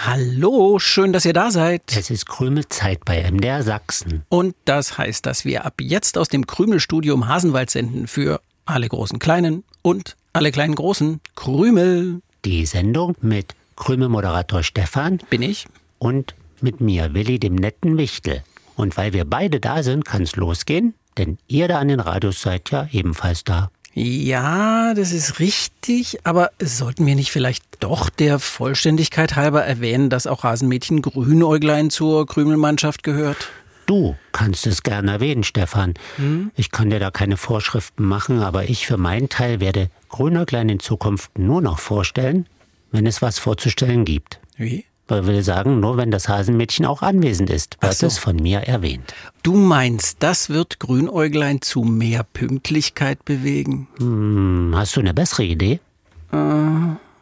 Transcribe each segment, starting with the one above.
Hallo, schön, dass ihr da seid. Es ist Krümelzeit bei MDR Sachsen. Und das heißt, dass wir ab jetzt aus dem Krümelstudio im Hasenwald senden für alle großen Kleinen und alle kleinen Großen. Krümel. Die Sendung mit Krümel-Moderator Stefan. Bin ich. Und mit mir, Willi, dem netten Wichtel. Und weil wir beide da sind, kann es losgehen, denn ihr da an den Radios seid ja ebenfalls da. Ja, das ist richtig, aber sollten wir nicht vielleicht doch der Vollständigkeit halber erwähnen, dass auch Rasenmädchen Grünäuglein zur Krümelmannschaft gehört? Du kannst es gerne erwähnen, Stefan. Hm? Ich kann dir da keine Vorschriften machen, aber ich für meinen Teil werde Grünäuglein in Zukunft nur noch vorstellen, wenn es was vorzustellen gibt. Wie? Ich will sagen, nur wenn das Hasenmädchen auch anwesend ist, wird so. es von mir erwähnt. Du meinst, das wird Grünäuglein zu mehr Pünktlichkeit bewegen? Hm, hast du eine bessere Idee? Äh,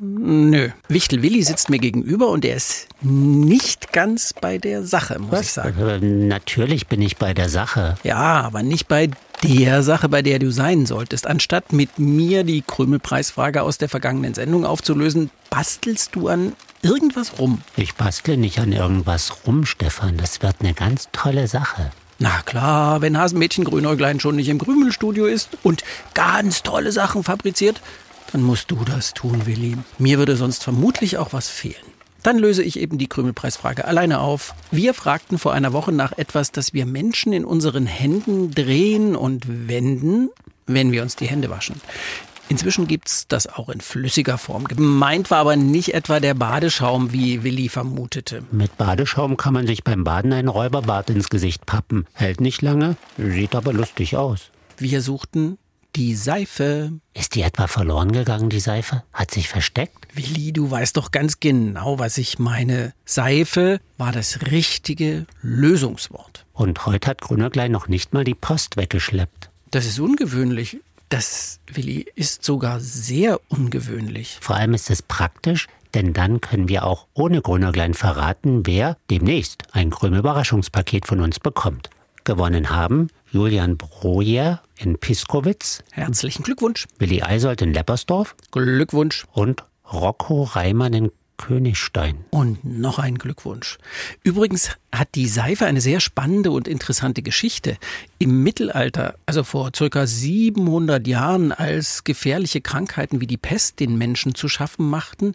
nö. Wichtel Willi sitzt mir gegenüber und er ist nicht ganz bei der Sache, muss Was? ich sagen. Äh, natürlich bin ich bei der Sache. Ja, aber nicht bei der Sache, bei der du sein solltest. Anstatt mit mir die Krümelpreisfrage aus der vergangenen Sendung aufzulösen, bastelst du an irgendwas rum. Ich bastle nicht an irgendwas rum, Stefan. Das wird eine ganz tolle Sache. Na klar, wenn Hasenmädchen Grünäuglein schon nicht im Krümelstudio ist und ganz tolle Sachen fabriziert, dann musst du das tun, Willi. Mir würde sonst vermutlich auch was fehlen. Dann löse ich eben die Krümelpreisfrage alleine auf. Wir fragten vor einer Woche nach etwas, das wir Menschen in unseren Händen drehen und wenden, wenn wir uns die Hände waschen. Inzwischen gibt's das auch in flüssiger Form. Gemeint war aber nicht etwa der Badeschaum, wie Willi vermutete. Mit Badeschaum kann man sich beim Baden einen Räuberbart ins Gesicht pappen. Hält nicht lange, sieht aber lustig aus. Wir suchten die Seife. Ist die etwa verloren gegangen, die Seife? Hat sich versteckt? Willi, du weißt doch ganz genau, was ich meine. Seife war das richtige Lösungswort. Und heute hat Grünerglein noch nicht mal die Post weggeschleppt. Das ist ungewöhnlich. Das, Willi, ist sogar sehr ungewöhnlich. Vor allem ist es praktisch, denn dann können wir auch ohne Grünerglein verraten, wer demnächst ein Krümel-Überraschungspaket von uns bekommt. Gewonnen haben Julian Brojer in Piskowitz. Herzlichen Glückwunsch. Willi Eisold in Leppersdorf. Glückwunsch. Und Rocco Reimann in Königstein. Und noch ein Glückwunsch. Übrigens hat die Seife eine sehr spannende und interessante Geschichte. Im Mittelalter, also vor circa 700 Jahren, als gefährliche Krankheiten wie die Pest den Menschen zu schaffen machten,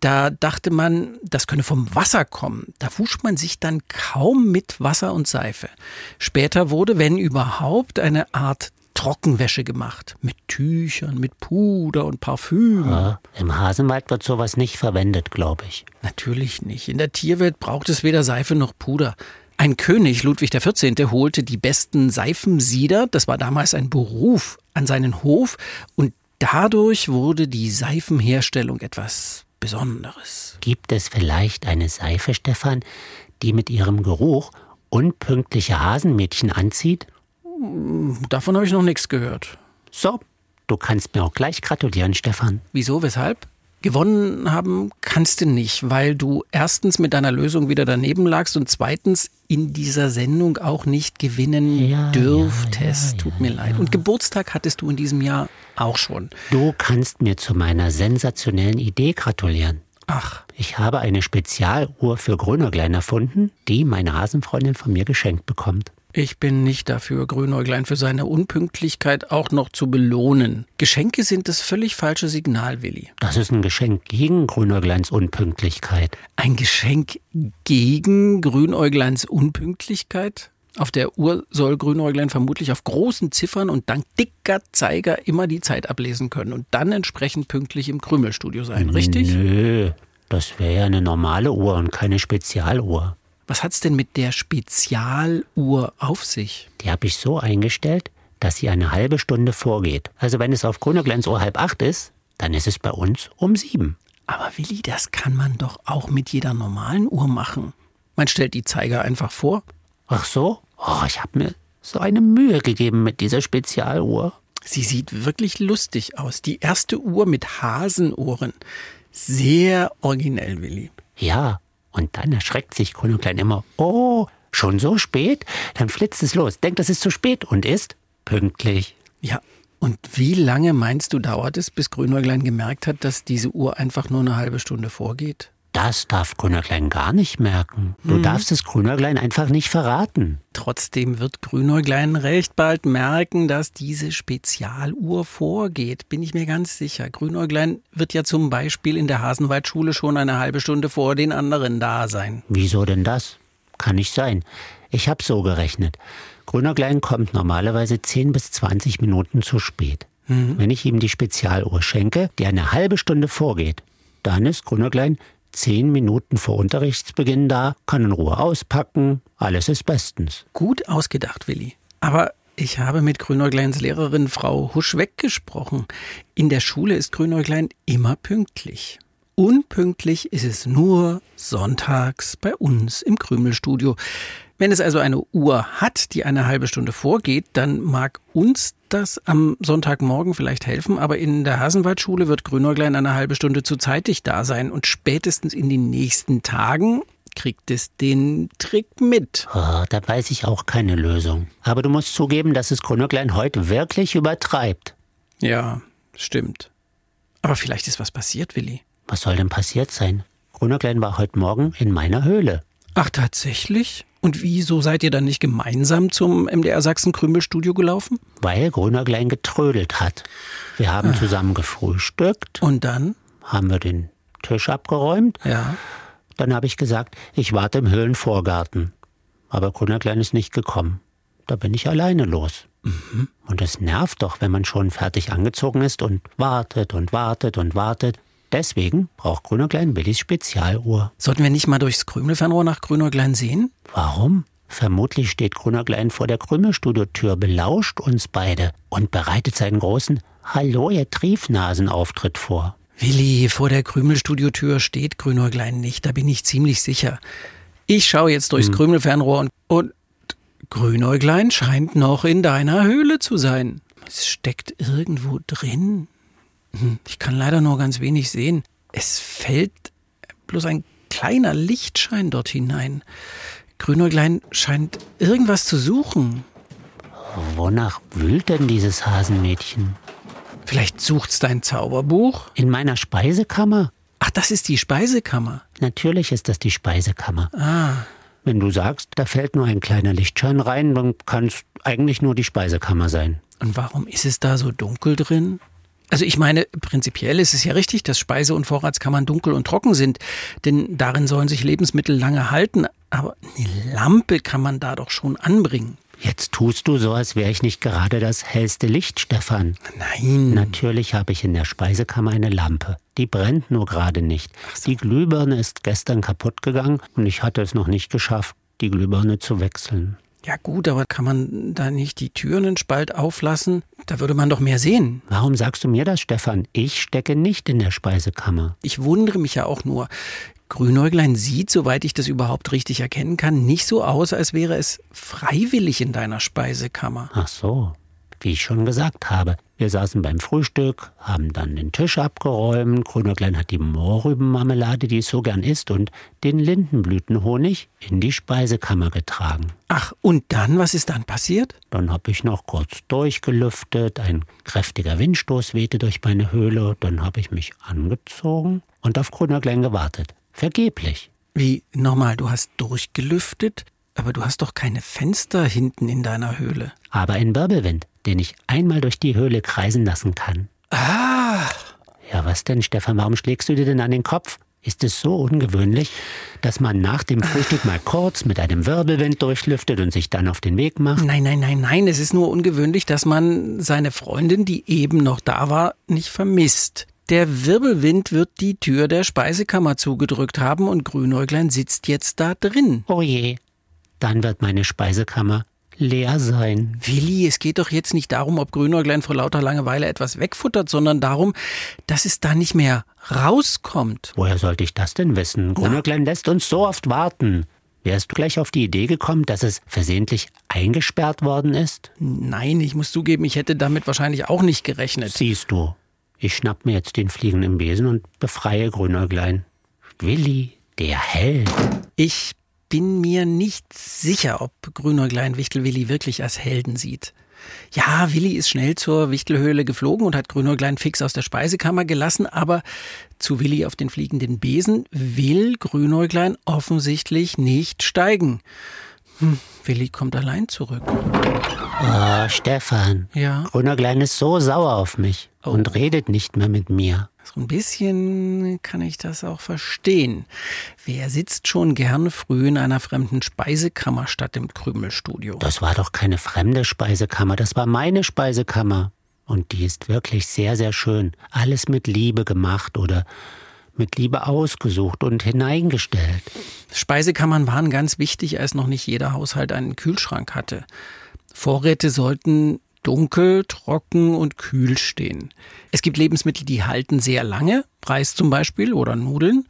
da dachte man, das könne vom Wasser kommen. Da wusch man sich dann kaum mit Wasser und Seife. Später wurde, wenn überhaupt, eine Art Trockenwäsche gemacht. Mit Tüchern, mit Puder und Parfüm. Ja, Im Hasenwald wird sowas nicht verwendet, glaube ich. Natürlich nicht. In der Tierwelt braucht es weder Seife noch Puder. Ein König, Ludwig XIV., holte die besten Seifensieder, das war damals ein Beruf, an seinen Hof und dadurch wurde die Seifenherstellung etwas Besonderes. Gibt es vielleicht eine Seife, Stefan, die mit ihrem Geruch unpünktliche Hasenmädchen anzieht? Davon habe ich noch nichts gehört. So, du kannst mir auch gleich gratulieren, Stefan. Wieso, weshalb? Gewonnen haben kannst du nicht, weil du erstens mit deiner Lösung wieder daneben lagst und zweitens in dieser Sendung auch nicht gewinnen ja, dürftest. Ja, ja, Tut mir leid. Und Geburtstag hattest du in diesem Jahr auch schon. Du kannst mir zu meiner sensationellen Idee gratulieren. Ach. Ich habe eine Spezialuhr für Grünäuglein erfunden, die meine Hasenfreundin von mir geschenkt bekommt. Ich bin nicht dafür, Grünäuglein für seine Unpünktlichkeit auch noch zu belohnen. Geschenke sind das völlig falsche Signal, Willi. Das ist ein Geschenk gegen Grünäugleins Unpünktlichkeit. Ein Geschenk gegen Grünäugleins Unpünktlichkeit? Auf der Uhr soll Grünäuglein vermutlich auf großen Ziffern und dank dicker Zeiger immer die Zeit ablesen können und dann entsprechend pünktlich im Krümelstudio sein, richtig? Nö, das wäre ja eine normale Uhr und keine Spezialuhr. Was hat's denn mit der Spezialuhr auf sich? Die habe ich so eingestellt, dass sie eine halbe Stunde vorgeht. Also wenn es auf Grünerglanz Uhr halb acht ist, dann ist es bei uns um sieben. Aber Willi, das kann man doch auch mit jeder normalen Uhr machen. Man stellt die Zeiger einfach vor. Ach so? Oh, ich habe mir so eine Mühe gegeben mit dieser Spezialuhr. Sie sieht wirklich lustig aus. Die erste Uhr mit Hasenohren. Sehr originell, Willi. Ja, und dann erschreckt sich Grün Klein immer. Oh, schon so spät? Dann flitzt es los, denkt, es ist zu spät und ist pünktlich. Ja, und wie lange meinst du, dauert es, bis Grünäuglein gemerkt hat, dass diese Uhr einfach nur eine halbe Stunde vorgeht? Das darf Grünäuglein gar nicht merken. Du mhm. darfst es Grünäuglein einfach nicht verraten. Trotzdem wird Grünäuglein recht bald merken, dass diese Spezialuhr vorgeht. Bin ich mir ganz sicher. Grünäuglein wird ja zum Beispiel in der Hasenwaldschule schon eine halbe Stunde vor den anderen da sein. Wieso denn das? Kann nicht sein. Ich habe so gerechnet. Grünäuglein kommt normalerweise 10 bis 20 Minuten zu spät. Mhm. Wenn ich ihm die Spezialuhr schenke, die eine halbe Stunde vorgeht, dann ist Grünäuglein zehn Minuten vor Unterrichtsbeginn da, kann in Ruhe auspacken, alles ist bestens. Gut ausgedacht, Willi. Aber ich habe mit Grünäugleins Lehrerin Frau Husch weggesprochen. In der Schule ist Grünäuglein immer pünktlich. Unpünktlich ist es nur sonntags bei uns im Krümelstudio. Wenn es also eine Uhr hat, die eine halbe Stunde vorgeht, dann mag uns das am Sonntagmorgen vielleicht helfen, aber in der Hasenwaldschule wird Grünäuglein eine halbe Stunde zu zeitig da sein und spätestens in den nächsten Tagen kriegt es den Trick mit. Oh, da weiß ich auch keine Lösung. Aber du musst zugeben, dass es Grünäuglein heute wirklich übertreibt. Ja, stimmt. Aber vielleicht ist was passiert, Willi. Was soll denn passiert sein? Grünäuglein war heute Morgen in meiner Höhle. Ach, tatsächlich? Und wieso seid ihr dann nicht gemeinsam zum MDR Sachsen Krümelstudio gelaufen? Weil Grünerglein getrödelt hat. Wir haben ah. zusammen gefrühstückt. Und dann? Haben wir den Tisch abgeräumt. Ja. Dann habe ich gesagt, ich warte im Höhlenvorgarten. Aber Grünerklein ist nicht gekommen. Da bin ich alleine los. Mhm. Und es nervt doch, wenn man schon fertig angezogen ist und wartet und wartet und wartet. Deswegen braucht Grünäuglein Willis Spezialuhr. Sollten wir nicht mal durchs Krümelfernrohr nach Grünäuglein sehen? Warum? Vermutlich steht Grünäuglein vor der Krümelstudiotür, belauscht uns beide und bereitet seinen großen Hallo, ihr Triefnasenauftritt vor. Willi, vor der Krümelstudiotür steht Grünäuglein nicht, da bin ich ziemlich sicher. Ich schaue jetzt durchs hm. Krümelfernrohr und, und Grünäuglein scheint noch in deiner Höhle zu sein. Es steckt irgendwo drin. Ich kann leider nur ganz wenig sehen. Es fällt bloß ein kleiner Lichtschein dort hinein. Grünäuglein scheint irgendwas zu suchen. Wonach wühlt denn dieses Hasenmädchen? Vielleicht sucht's dein Zauberbuch? In meiner Speisekammer? Ach, das ist die Speisekammer. Natürlich ist das die Speisekammer. Ah. Wenn du sagst, da fällt nur ein kleiner Lichtschein rein, dann kann es eigentlich nur die Speisekammer sein. Und warum ist es da so dunkel drin? Also ich meine, prinzipiell ist es ja richtig, dass Speise- und Vorratskammern dunkel und trocken sind, denn darin sollen sich Lebensmittel lange halten, aber eine Lampe kann man da doch schon anbringen. Jetzt tust du so, als wäre ich nicht gerade das hellste Licht, Stefan. Nein. Natürlich habe ich in der Speisekammer eine Lampe. Die brennt nur gerade nicht. So. Die Glühbirne ist gestern kaputt gegangen und ich hatte es noch nicht geschafft, die Glühbirne zu wechseln. Ja gut, aber kann man da nicht die Türen einen Spalt auflassen? Da würde man doch mehr sehen. Warum sagst du mir das, Stefan? Ich stecke nicht in der Speisekammer. Ich wundere mich ja auch nur. Grünäuglein sieht, soweit ich das überhaupt richtig erkennen kann, nicht so aus, als wäre es freiwillig in deiner Speisekammer. Ach so. Wie ich schon gesagt habe, wir saßen beim Frühstück, haben dann den Tisch abgeräumt, Grünäuglein hat die Mohrrübenmarmelade, die es so gern isst, und den Lindenblütenhonig in die Speisekammer getragen. Ach, und dann, was ist dann passiert? Dann habe ich noch kurz durchgelüftet, ein kräftiger Windstoß wehte durch meine Höhle, dann habe ich mich angezogen und auf Grünäuglein gewartet. Vergeblich. Wie, nochmal, du hast durchgelüftet? Aber du hast doch keine Fenster hinten in deiner Höhle. Aber ein Wirbelwind den ich einmal durch die Höhle kreisen lassen kann. Ah! Ja, was denn, Stefan? Warum schlägst du dir denn an den Kopf? Ist es so ungewöhnlich, dass man nach dem Frühstück mal kurz mit einem Wirbelwind durchlüftet und sich dann auf den Weg macht? Nein, nein, nein, nein. Es ist nur ungewöhnlich, dass man seine Freundin, die eben noch da war, nicht vermisst. Der Wirbelwind wird die Tür der Speisekammer zugedrückt haben und Grünäuglein sitzt jetzt da drin. Oh je. Dann wird meine Speisekammer leer sein. Willi, es geht doch jetzt nicht darum, ob Grünäuglein vor lauter Langeweile etwas wegfuttert, sondern darum, dass es da nicht mehr rauskommt. Woher sollte ich das denn wissen? Grünäuglein lässt uns so oft warten. Wärst du gleich auf die Idee gekommen, dass es versehentlich eingesperrt worden ist? Nein, ich muss zugeben, ich hätte damit wahrscheinlich auch nicht gerechnet. Siehst du, ich schnapp mir jetzt den fliegenden Besen und befreie Grünäuglein. Willi, der Held. Ich bin mir nicht sicher, ob Grünäuglein Wichtelwilli wirklich als Helden sieht. Ja, Willi ist schnell zur Wichtelhöhle geflogen und hat Grünäuglein fix aus der Speisekammer gelassen, aber zu Willi auf den fliegenden Besen will Grünäuglein offensichtlich nicht steigen. Hm, Willi kommt allein zurück. Oh, Stefan. Ja. Grünäuglein ist so sauer auf mich Oh. und redet nicht mehr mit mir. So ein bisschen kann ich das auch verstehen. Wer sitzt schon gern früh in einer fremden Speisekammer statt im Krümelstudio? Das war doch keine fremde Speisekammer, das war meine Speisekammer. Und die ist wirklich sehr, sehr schön. Alles mit Liebe gemacht oder mit Liebe ausgesucht und hineingestellt. Speisekammern waren ganz wichtig, als noch nicht jeder Haushalt einen Kühlschrank hatte. Vorräte sollten dunkel, trocken und kühl stehen. Es gibt Lebensmittel, die halten sehr lange, Reis zum Beispiel oder Nudeln.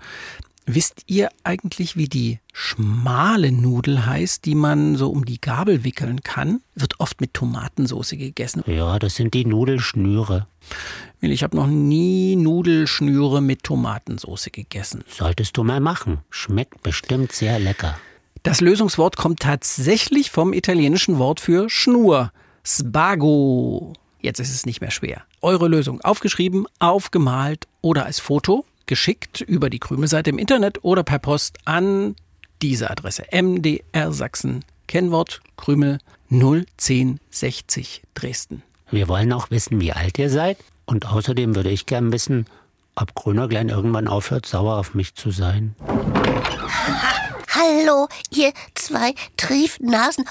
Wisst ihr eigentlich, wie die schmale Nudel heißt, die man so um die Gabel wickeln kann? Wird oft mit Tomatensauce gegessen. Ja, das sind die Nudelschnüre. Ich habe noch nie Nudelschnüre mit Tomatensauce gegessen. Solltest du mal machen. Schmeckt bestimmt sehr lecker. Das Lösungswort kommt tatsächlich vom italienischen Wort für Schnur. Spago. Jetzt ist es nicht mehr schwer. Eure Lösung aufgeschrieben, aufgemalt oder als Foto geschickt über die Krümelseite im Internet oder per Post an diese Adresse MDR Sachsen. Kennwort Krümel 01060 Dresden. Wir wollen auch wissen, wie alt ihr seid. Und außerdem würde ich gern wissen, ob Grünerglein irgendwann aufhört, sauer auf mich zu sein. Hallo, ihr zwei Triefnasen.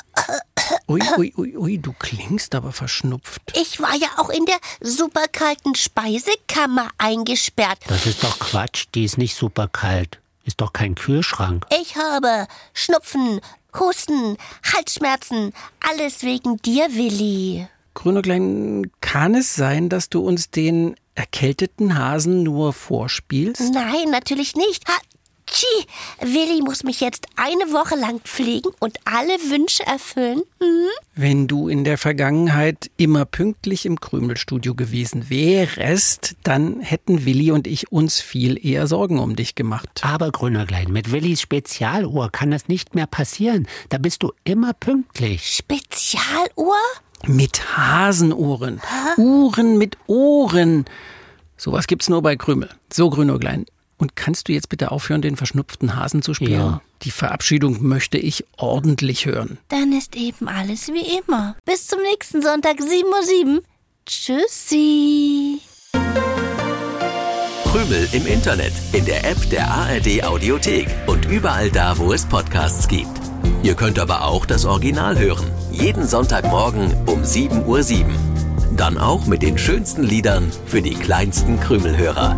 Ui, ui, ui, ui, du klingst aber verschnupft. Ich war ja auch in der superkalten Speisekammer eingesperrt. Das ist doch Quatsch, die ist nicht super kalt. Ist doch kein Kühlschrank. Ich habe Schnupfen, Husten, Halsschmerzen. Alles wegen dir, Willi. Grünäuglein, kann es sein, dass du uns den erkälteten Hasen nur vorspielst? Nein, natürlich nicht. Ha Tschi, Willi muss mich jetzt eine Woche lang pflegen und alle Wünsche erfüllen. Hm? Wenn du in der Vergangenheit immer pünktlich im Krümelstudio gewesen wärest, dann hätten Willi und ich uns viel eher Sorgen um dich gemacht. Aber Grünerglein, mit Willis Spezialuhr kann das nicht mehr passieren. Da bist du immer pünktlich. Spezialuhr? Mit Hasenohren. Uhren mit Ohren. Sowas gibt's nur bei Krümel. So, Grünäuglein. Und kannst du jetzt bitte aufhören, den verschnupften Hasen zu spielen? Ja. Die Verabschiedung möchte ich ordentlich hören. Dann ist eben alles wie immer. Bis zum nächsten Sonntag, 7.07 Uhr. Tschüssi. Krümel im Internet, in der App der ARD Audiothek und überall da, wo es Podcasts gibt. Ihr könnt aber auch das Original hören. Jeden Sonntagmorgen um 7.07 Uhr. Dann auch mit den schönsten Liedern für die kleinsten Krümelhörer.